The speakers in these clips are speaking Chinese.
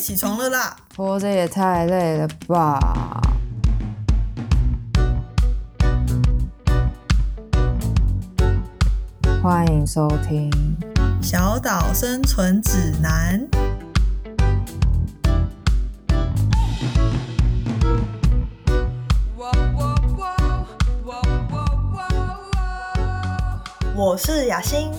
起床了啦！活着也太累了吧！欢迎收听《小岛生存指南》。我是雅欣，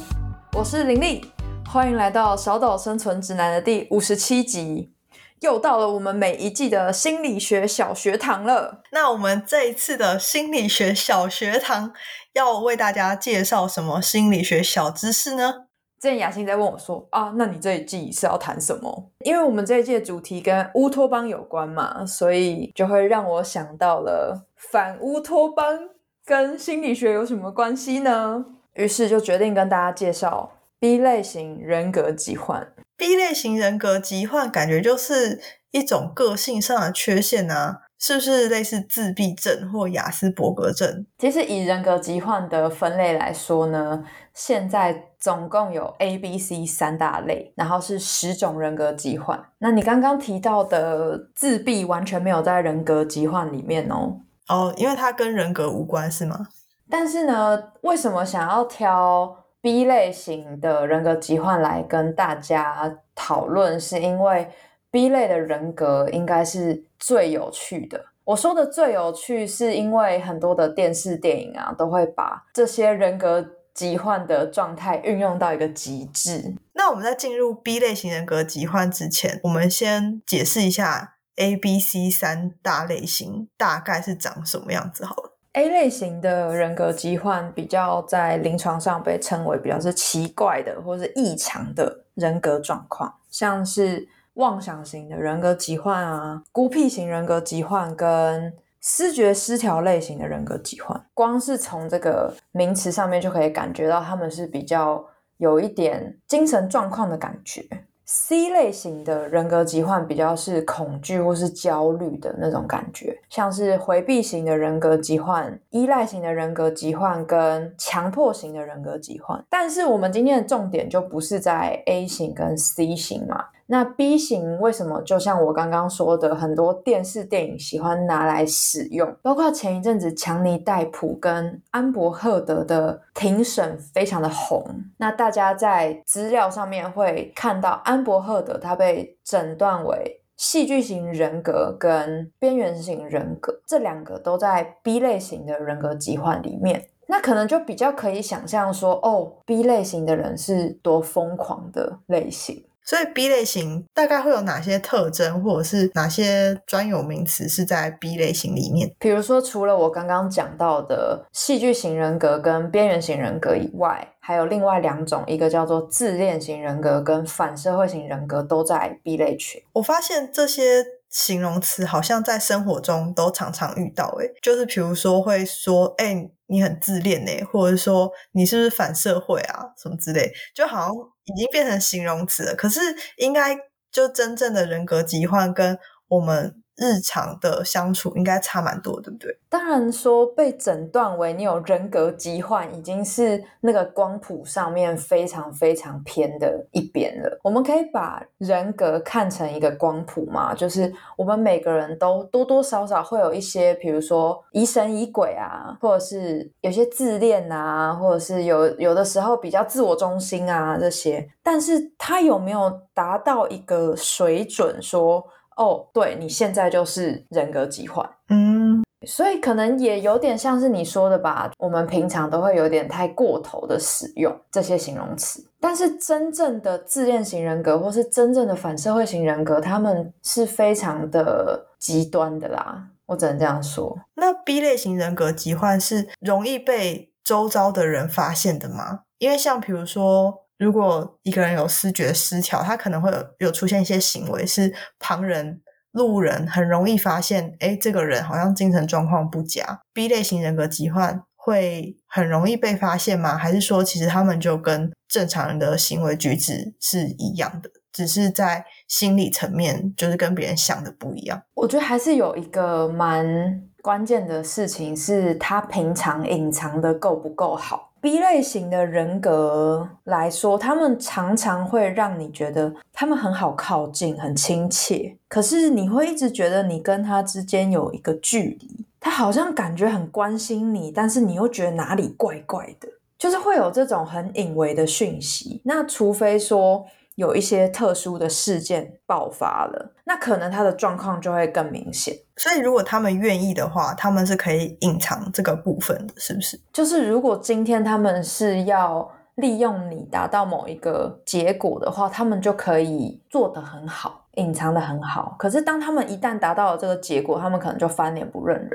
我是林丽，欢迎来到《小岛生存指南》的第五十七集。又到了我们每一季的心理学小学堂了。那我们这一次的心理学小学堂要为大家介绍什么心理学小知识呢？之前雅欣在问我说：“啊，那你这一季是要谈什么？”因为我们这一季的主题跟乌托邦有关嘛，所以就会让我想到了反乌托邦跟心理学有什么关系呢？于是就决定跟大家介绍 B 类型人格疾患。B 类型人格疾患感觉就是一种个性上的缺陷啊，是不是类似自闭症或雅斯伯格症？其实以人格疾患的分类来说呢，现在总共有 A、B、C 三大类，然后是十种人格疾患。那你刚刚提到的自闭完全没有在人格疾患里面哦。哦，因为它跟人格无关是吗？但是呢，为什么想要挑？B 类型的人格疾患来跟大家讨论，是因为 B 类的人格应该是最有趣的。我说的最有趣，是因为很多的电视电影啊，都会把这些人格疾患的状态运用到一个极致。那我们在进入 B 类型人格疾患之前，我们先解释一下 A、B、C 三大类型大概是长什么样子好了。A 类型的人格疾患比较在临床上被称为比较是奇怪的或是异常的人格状况，像是妄想型的人格疾患啊、孤僻型人格疾患跟思觉失调类型的人格疾患。光是从这个名词上面就可以感觉到他们是比较有一点精神状况的感觉。C 类型的人格疾患比较是恐惧或是焦虑的那种感觉，像是回避型的人格疾患、依赖型的人格疾患跟强迫型的人格疾患。但是我们今天的重点就不是在 A 型跟 C 型嘛。那 B 型为什么就像我刚刚说的，很多电视电影喜欢拿来使用，包括前一阵子强尼戴普跟安伯赫德的庭审非常的红。那大家在资料上面会看到安伯赫德他被诊断为戏剧型人格跟边缘型人格，这两个都在 B 类型的人格疾患里面。那可能就比较可以想象说，哦，B 类型的人是多疯狂的类型。所以 B 类型大概会有哪些特征，或者是哪些专有名词是在 B 类型里面？比如说，除了我刚刚讲到的戏剧型人格跟边缘型人格以外，还有另外两种，一个叫做自恋型人格跟反社会型人格都在 B 类群。我发现这些形容词好像在生活中都常常遇到，诶就是比如说会说，哎，你很自恋呢，或者说你是不是反社会啊，什么之类，就好像。已经变成形容词了，可是应该就真正的人格疾患跟我们。日常的相处应该差蛮多，对不对？当然说被诊断为你有人格疾患，已经是那个光谱上面非常非常偏的一边了。我们可以把人格看成一个光谱嘛，就是我们每个人都多多少少会有一些，比如说疑神疑鬼啊，或者是有些自恋啊，或者是有有的时候比较自我中心啊这些。但是他有没有达到一个水准说？哦，对你现在就是人格疾患，嗯，所以可能也有点像是你说的吧。我们平常都会有点太过头的使用这些形容词，但是真正的自恋型人格或是真正的反社会型人格，他们是非常的极端的啦。我只能这样说。那 B 类型人格疾患是容易被周遭的人发现的吗？因为像比如说。如果一个人有视觉失调，他可能会有有出现一些行为，是旁人、路人很容易发现，哎，这个人好像精神状况不佳。B 类型人格疾患会很容易被发现吗？还是说，其实他们就跟正常人的行为举止是一样的，只是在心理层面就是跟别人想的不一样？我觉得还是有一个蛮关键的事情，是他平常隐藏的够不够好。B 类型的人格来说，他们常常会让你觉得他们很好靠近、很亲切，可是你会一直觉得你跟他之间有一个距离，他好像感觉很关心你，但是你又觉得哪里怪怪的，就是会有这种很隐微的讯息。那除非说。有一些特殊的事件爆发了，那可能他的状况就会更明显。所以，如果他们愿意的话，他们是可以隐藏这个部分的，是不是？就是如果今天他们是要利用你达到某一个结果的话，他们就可以做得很好，隐藏的很好。可是，当他们一旦达到了这个结果，他们可能就翻脸不认人。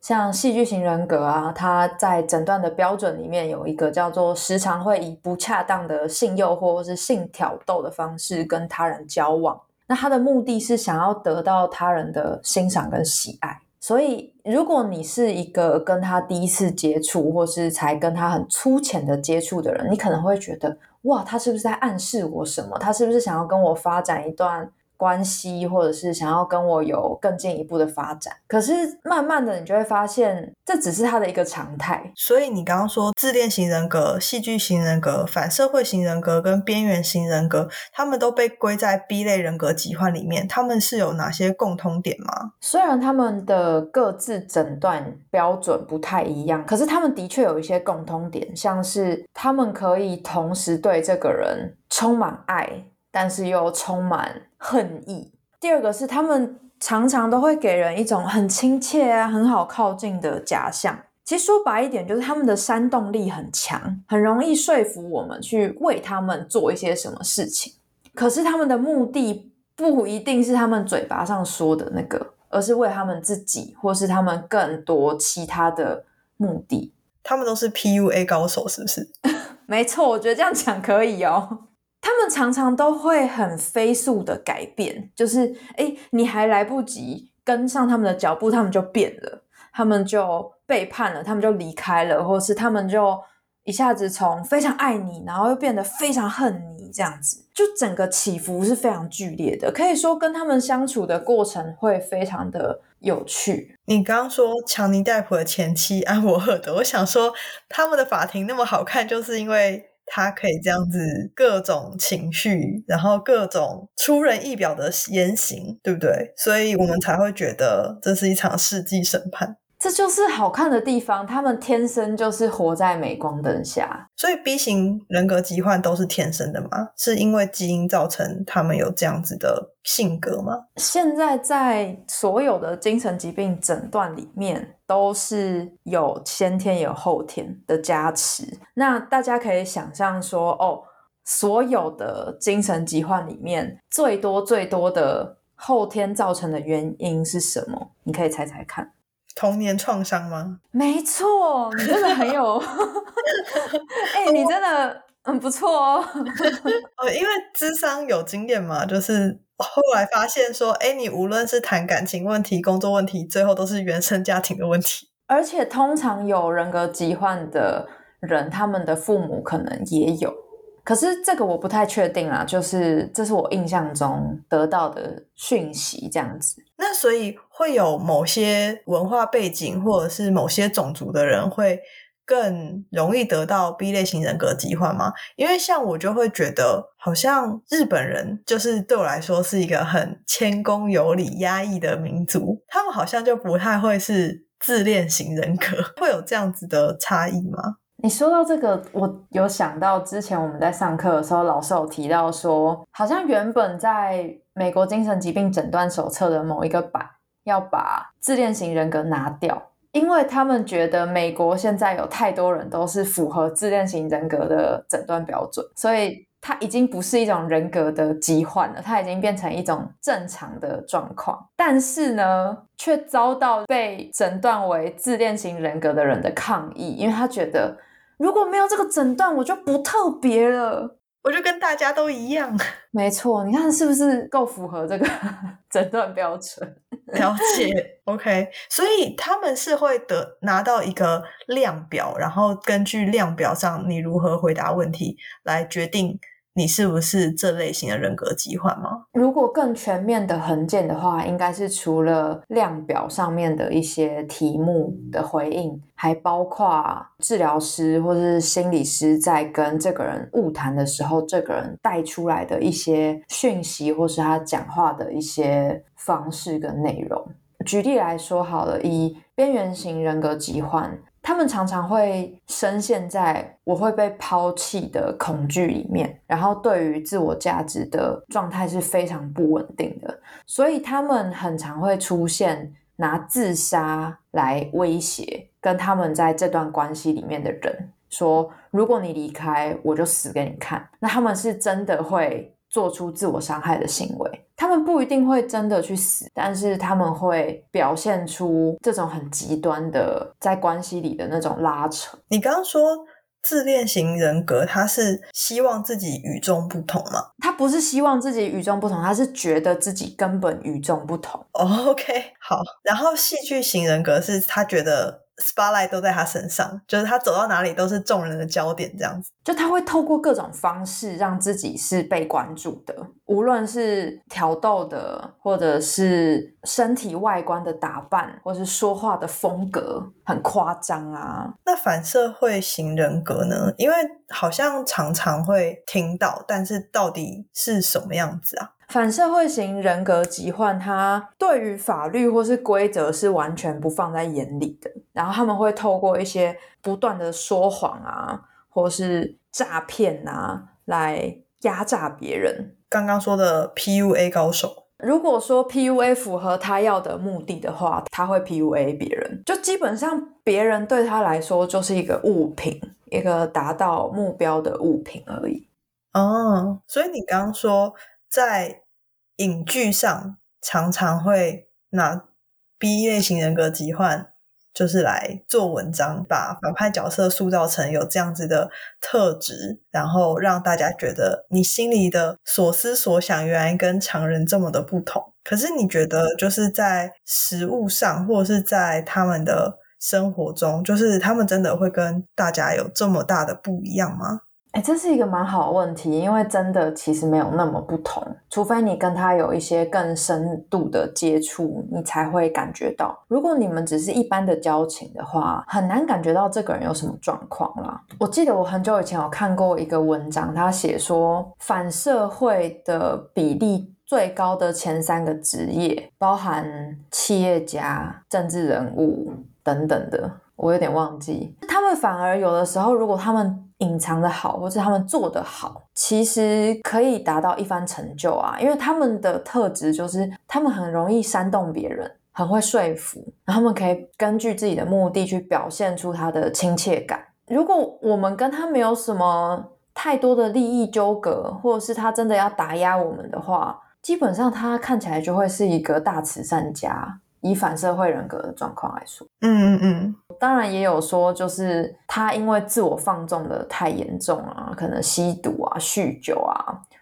像戏剧型人格啊，他在诊断的标准里面有一个叫做时常会以不恰当的性诱惑或是性挑逗的方式跟他人交往。那他的目的是想要得到他人的欣赏跟喜爱。所以，如果你是一个跟他第一次接触，或是才跟他很粗浅的接触的人，你可能会觉得，哇，他是不是在暗示我什么？他是不是想要跟我发展一段？关系，或者是想要跟我有更进一步的发展，可是慢慢的，你就会发现这只是他的一个常态。所以你刚刚说自恋型人格、戏剧型人格、反社会型人格跟边缘型人格，他们都被归在 B 类人格疾患里面。他们是有哪些共通点吗？虽然他们的各自诊断标准不太一样，可是他们的确有一些共通点，像是他们可以同时对这个人充满爱。但是又充满恨意。第二个是，他们常常都会给人一种很亲切啊、很好靠近的假象。其实说白一点，就是他们的煽动力很强，很容易说服我们去为他们做一些什么事情。可是他们的目的不一定是他们嘴巴上说的那个，而是为他们自己，或是他们更多其他的目的。他们都是 PUA 高手，是不是？没错，我觉得这样讲可以哦。他们常常都会很飞速的改变，就是哎，你还来不及跟上他们的脚步，他们就变了，他们就背叛了，他们就离开了，或是他们就一下子从非常爱你，然后又变得非常恨你，这样子，就整个起伏是非常剧烈的。可以说，跟他们相处的过程会非常的有趣。你刚刚说强尼戴普的前妻安沃赫德，我想说他们的法庭那么好看，就是因为。他可以这样子各种情绪，然后各种出人意表的言行，对不对？所以我们才会觉得这是一场世纪审判。这就是好看的地方，他们天生就是活在镁光灯下。所以 B 型人格疾患都是天生的吗？是因为基因造成他们有这样子的性格吗？现在在所有的精神疾病诊断里面，都是有先天有后天的加持。那大家可以想象说，哦，所有的精神疾患里面，最多最多的后天造成的原因是什么？你可以猜猜看。童年创伤吗？没错，你真的很有，哎，你真的很不错哦。呃，因为智商有经验嘛，就是后来发现说，哎，你无论是谈感情问题、工作问题，最后都是原生家庭的问题。而且，通常有人格疾患的人，他们的父母可能也有。可是这个我不太确定啊，就是这是我印象中得到的讯息这样子。那所以会有某些文化背景或者是某些种族的人会更容易得到 B 类型人格疾患吗？因为像我就会觉得，好像日本人就是对我来说是一个很谦恭有礼、压抑的民族，他们好像就不太会是自恋型人格，会有这样子的差异吗？你说到这个，我有想到之前我们在上课的时候，老师有提到说，好像原本在美国精神疾病诊断手册的某一个版要把自恋型人格拿掉，因为他们觉得美国现在有太多人都是符合自恋型人格的诊断标准，所以它已经不是一种人格的疾患了，它已经变成一种正常的状况。但是呢，却遭到被诊断为自恋型人格的人的抗议，因为他觉得。如果没有这个诊断，我就不特别了，我就跟大家都一样。没错，你看是不是够符合这个 诊断标准？了解，OK。所以他们是会得拿到一个量表，然后根据量表上你如何回答问题来决定你是不是这类型的人格疾患吗？如果更全面的横检的话，应该是除了量表上面的一些题目的回应，还包括治疗师或是心理师在跟这个人晤谈的时候，这个人带出来的一些讯息，或是他讲话的一些方式跟内容。举例来说好了，以边缘型人格疾患。他们常常会深陷在我会被抛弃的恐惧里面，然后对于自我价值的状态是非常不稳定的，所以他们很常会出现拿自杀来威胁跟他们在这段关系里面的人说：“如果你离开，我就死给你看。”那他们是真的会。做出自我伤害的行为，他们不一定会真的去死，但是他们会表现出这种很极端的在关系里的那种拉扯。你刚刚说自恋型人格，他是希望自己与众不同吗？他不是希望自己与众不同，他是觉得自己根本与众不同。OK，好。然后戏剧型人格是他觉得。Spotlight 都在他身上，就是他走到哪里都是众人的焦点，这样子。就他会透过各种方式让自己是被关注的，无论是挑逗的，或者是身体外观的打扮，或是说话的风格很夸张啊。那反社会型人格呢？因为好像常常会听到，但是到底是什么样子啊？反社会型人格疾患，他对于法律或是规则是完全不放在眼里的，然后他们会透过一些不断的说谎啊，或是诈骗啊，来压榨别人。刚刚说的 PUA 高手，如果说 PUA 符合他要的目的的话，他会 PUA 别人，就基本上别人对他来说就是一个物品，一个达到目标的物品而已。哦，所以你刚刚说。在影剧上，常常会拿 B 类型人格疾患，就是来做文章，把反派角色塑造成有这样子的特质，然后让大家觉得你心里的所思所想，原来跟常人这么的不同。可是你觉得，就是在实物上，或者是在他们的生活中，就是他们真的会跟大家有这么大的不一样吗？哎，这是一个蛮好的问题，因为真的其实没有那么不同，除非你跟他有一些更深度的接触，你才会感觉到。如果你们只是一般的交情的话，很难感觉到这个人有什么状况啦。我记得我很久以前有看过一个文章，他写说反社会的比例最高的前三个职业，包含企业家、政治人物等等的，我有点忘记。他们反而有的时候，如果他们隐藏的好，或者他们做的好，其实可以达到一番成就啊！因为他们的特质就是他们很容易煽动别人，很会说服，然后他们可以根据自己的目的去表现出他的亲切感。如果我们跟他没有什么太多的利益纠葛，或者是他真的要打压我们的话，基本上他看起来就会是一个大慈善家。以反社会人格的状况来说，嗯嗯嗯，当然也有说，就是他因为自我放纵的太严重啊，可能吸毒啊、酗酒啊，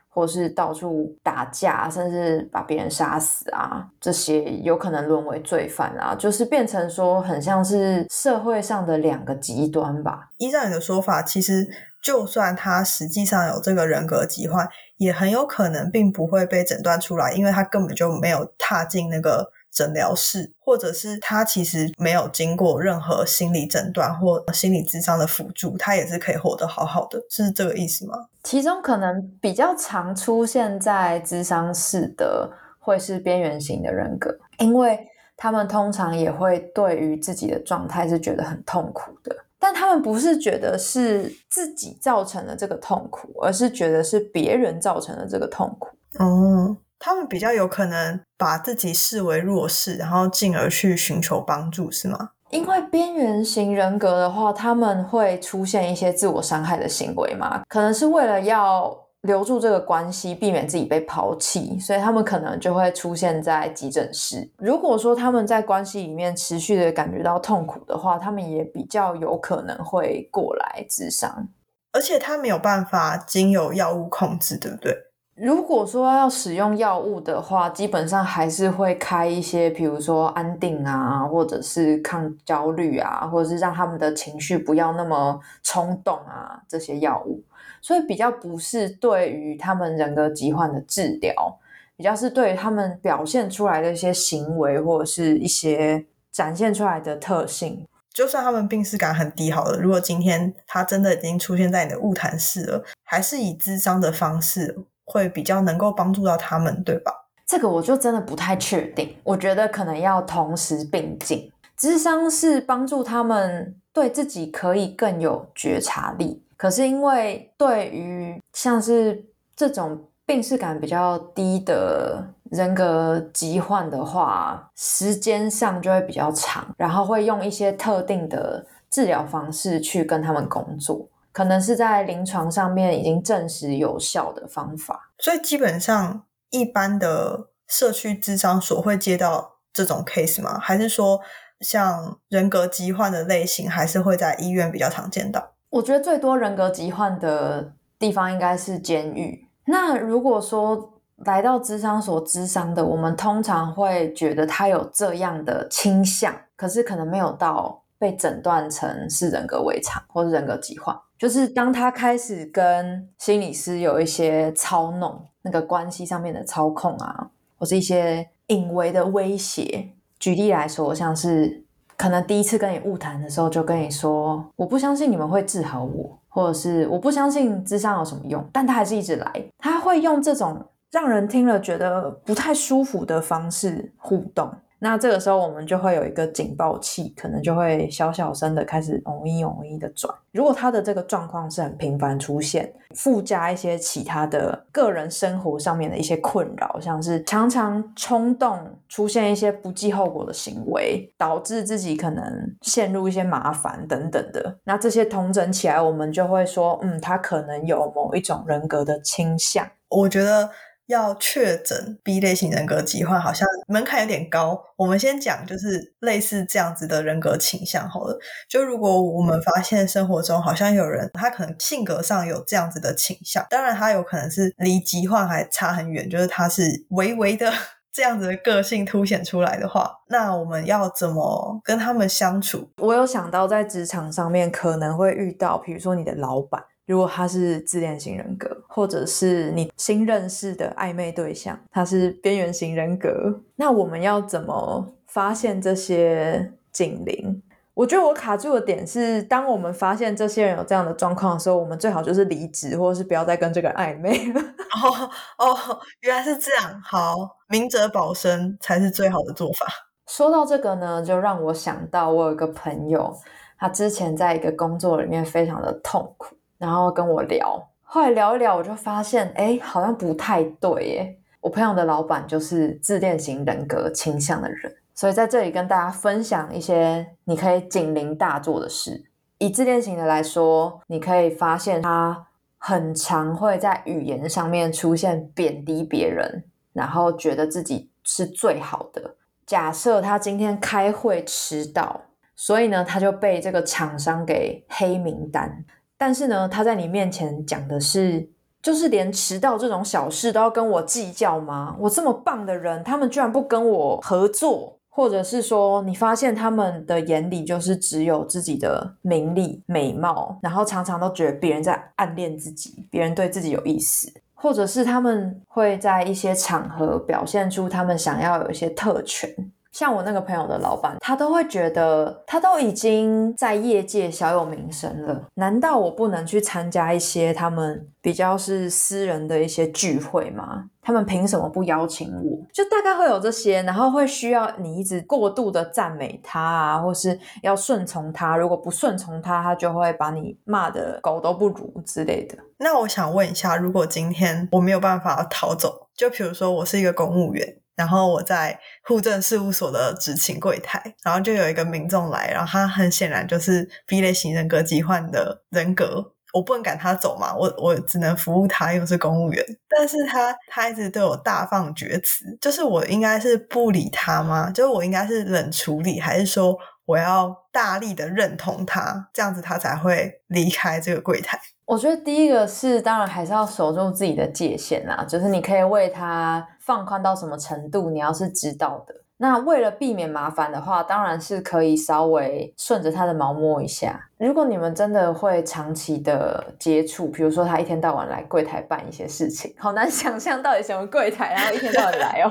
或是到处打架，甚至把别人杀死啊，这些有可能沦为罪犯啊，就是变成说很像是社会上的两个极端吧。依照你的说法，其实就算他实际上有这个人格疾患，也很有可能并不会被诊断出来，因为他根本就没有踏进那个。诊疗室，或者是他其实没有经过任何心理诊断或心理智商的辅助，他也是可以活得好好的，是这个意思吗？其中可能比较常出现在智商室的，会是边缘型的人格，因为他们通常也会对于自己的状态是觉得很痛苦的，但他们不是觉得是自己造成了这个痛苦，而是觉得是别人造成了这个痛苦。哦。他们比较有可能把自己视为弱势，然后进而去寻求帮助，是吗？因为边缘型人格的话，他们会出现一些自我伤害的行为嘛，可能是为了要留住这个关系，避免自己被抛弃，所以他们可能就会出现在急诊室。如果说他们在关系里面持续的感觉到痛苦的话，他们也比较有可能会过来自伤，而且他没有办法经由药物控制，对不对？如果说要使用药物的话，基本上还是会开一些，比如说安定啊，或者是抗焦虑啊，或者是让他们的情绪不要那么冲动啊，这些药物。所以比较不是对于他们人格疾患的治疗，比较是对于他们表现出来的一些行为或者是一些展现出来的特性。就算他们病视感很低好了，如果今天他真的已经出现在你的物谈室了，还是以智商的方式会比较能够帮助到他们，对吧？这个我就真的不太确定，我觉得可能要同时并进。智商是帮助他们对自己可以更有觉察力，可是因为对于像是这种病视感比较低的。人格疾患的话，时间上就会比较长，然后会用一些特定的治疗方式去跟他们工作，可能是在临床上面已经证实有效的方法。所以基本上，一般的社区智商所会接到这种 case 吗？还是说，像人格疾患的类型，还是会在医院比较常见到？我觉得最多人格疾患的地方应该是监狱。那如果说，来到智商所智商的，我们通常会觉得他有这样的倾向，可是可能没有到被诊断成是人格违常或者人格疾患。就是当他开始跟心理师有一些操弄，那个关系上面的操控啊，或是一些隐微的威胁。举例来说，像是可能第一次跟你误谈的时候，就跟你说：“我不相信你们会治好我，或者是我不相信智商有什么用。”但他还是一直来，他会用这种。让人听了觉得不太舒服的方式互动，那这个时候我们就会有一个警报器，可能就会小小声的开始“嗡一嗡一”的转。如果他的这个状况是很频繁出现，附加一些其他的个人生活上面的一些困扰，像是常常冲动出现一些不计后果的行为，导致自己可能陷入一些麻烦等等的，那这些同整起来，我们就会说，嗯，他可能有某一种人格的倾向。我觉得。要确诊 B 类型人格疾患，好像门槛有点高。我们先讲，就是类似这样子的人格倾向好了。就如果我们发现生活中好像有人，他可能性格上有这样子的倾向，当然他有可能是离疾患还差很远，就是他是微微的 这样子的个性凸显出来的话，那我们要怎么跟他们相处？我有想到在职场上面可能会遇到，比如说你的老板。如果他是自恋型人格，或者是你新认识的暧昧对象，他是边缘型人格，那我们要怎么发现这些警铃？我觉得我卡住的点是，当我们发现这些人有这样的状况的时候，我们最好就是离职，或者是不要再跟这个暧昧了。哦哦，原来是这样，好，明哲保身才是最好的做法。说到这个呢，就让我想到我有一个朋友，他之前在一个工作里面非常的痛苦。然后跟我聊，后来聊一聊，我就发现，哎，好像不太对耶。我朋友的老板就是自恋型人格倾向的人，所以在这里跟大家分享一些你可以警铃大作的事。以自恋型的来说，你可以发现他很常会在语言上面出现贬低别人，然后觉得自己是最好的。假设他今天开会迟到，所以呢，他就被这个厂商给黑名单。但是呢，他在你面前讲的是，就是连迟到这种小事都要跟我计较吗？我这么棒的人，他们居然不跟我合作，或者是说，你发现他们的眼里就是只有自己的名利、美貌，然后常常都觉得别人在暗恋自己，别人对自己有意思，或者是他们会在一些场合表现出他们想要有一些特权。像我那个朋友的老板，他都会觉得他都已经在业界小有名声了，难道我不能去参加一些他们比较是私人的一些聚会吗？他们凭什么不邀请我？就大概会有这些，然后会需要你一直过度的赞美他啊，或是要顺从他，如果不顺从他，他就会把你骂的狗都不如之类的。那我想问一下，如果今天我没有办法逃走，就比如说我是一个公务员。然后我在户政事务所的执勤柜台，然后就有一个民众来，然后他很显然就是 B 类型人格疾患的人格，我不能赶他走嘛，我我只能服务他，又是公务员，但是他他一直对我大放厥词，就是我应该是不理他吗？就是我应该是冷处理，还是说我要大力的认同他，这样子他才会离开这个柜台？我觉得第一个是，当然还是要守住自己的界限啦，就是你可以为他放宽到什么程度，你要是知道的。那为了避免麻烦的话，当然是可以稍微顺着他的毛摸一下。如果你们真的会长期的接触，比如说他一天到晚来柜台办一些事情，好难 想象到底什么柜台，然后一天到晚来哦。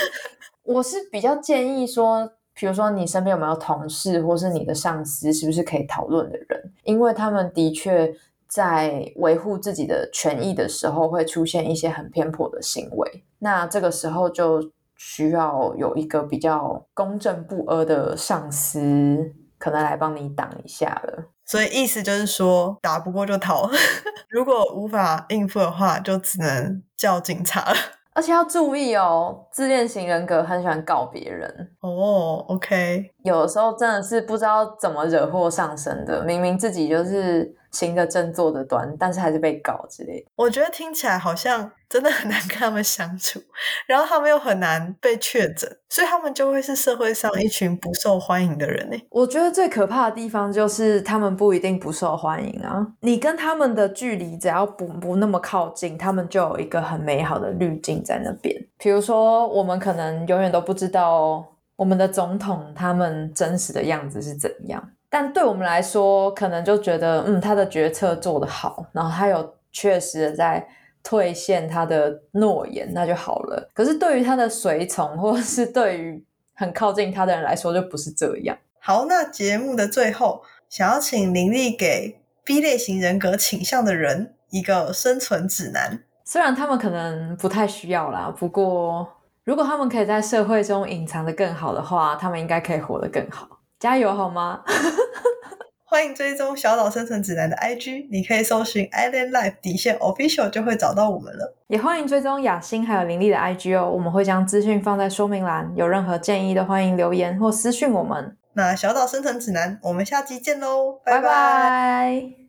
我是比较建议说，比如说你身边有没有同事，或是你的上司，是不是可以讨论的人？因为他们的确在维护自己的权益的时候，会出现一些很偏颇的行为。那这个时候就。需要有一个比较公正不阿的上司，可能来帮你挡一下了。所以意思就是说，打不过就逃，如果无法应付的话，就只能叫警察了。而且要注意哦，自恋型人格很喜欢告别人哦。OK，有的时候真的是不知道怎么惹祸上身的，明明自己就是行的正坐的端，但是还是被搞之类的。我觉得听起来好像。真的很难跟他们相处，然后他们又很难被确诊，所以他们就会是社会上一群不受欢迎的人呢。我觉得最可怕的地方就是他们不一定不受欢迎啊，你跟他们的距离只要不不那么靠近，他们就有一个很美好的滤镜在那边。比如说，我们可能永远都不知道我们的总统他们真实的样子是怎样，但对我们来说，可能就觉得嗯，他的决策做得好，然后他有确实的在。兑现他的诺言，那就好了。可是对于他的随从，或是对于很靠近他的人来说，就不是这样。好，那节目的最后，想要请林立给 B 类型人格倾向的人一个生存指南。虽然他们可能不太需要啦，不过如果他们可以在社会中隐藏的更好的话，他们应该可以活得更好。加油，好吗？欢迎追踪小岛生存指南的 IG，你可以搜寻 Island Life 底线 Official 就会找到我们了。也欢迎追踪雅欣还有林丽的 IG 哦，我们会将资讯放在说明栏，有任何建议都欢迎留言或私讯我们。那小岛生存指南，我们下期见喽，拜拜。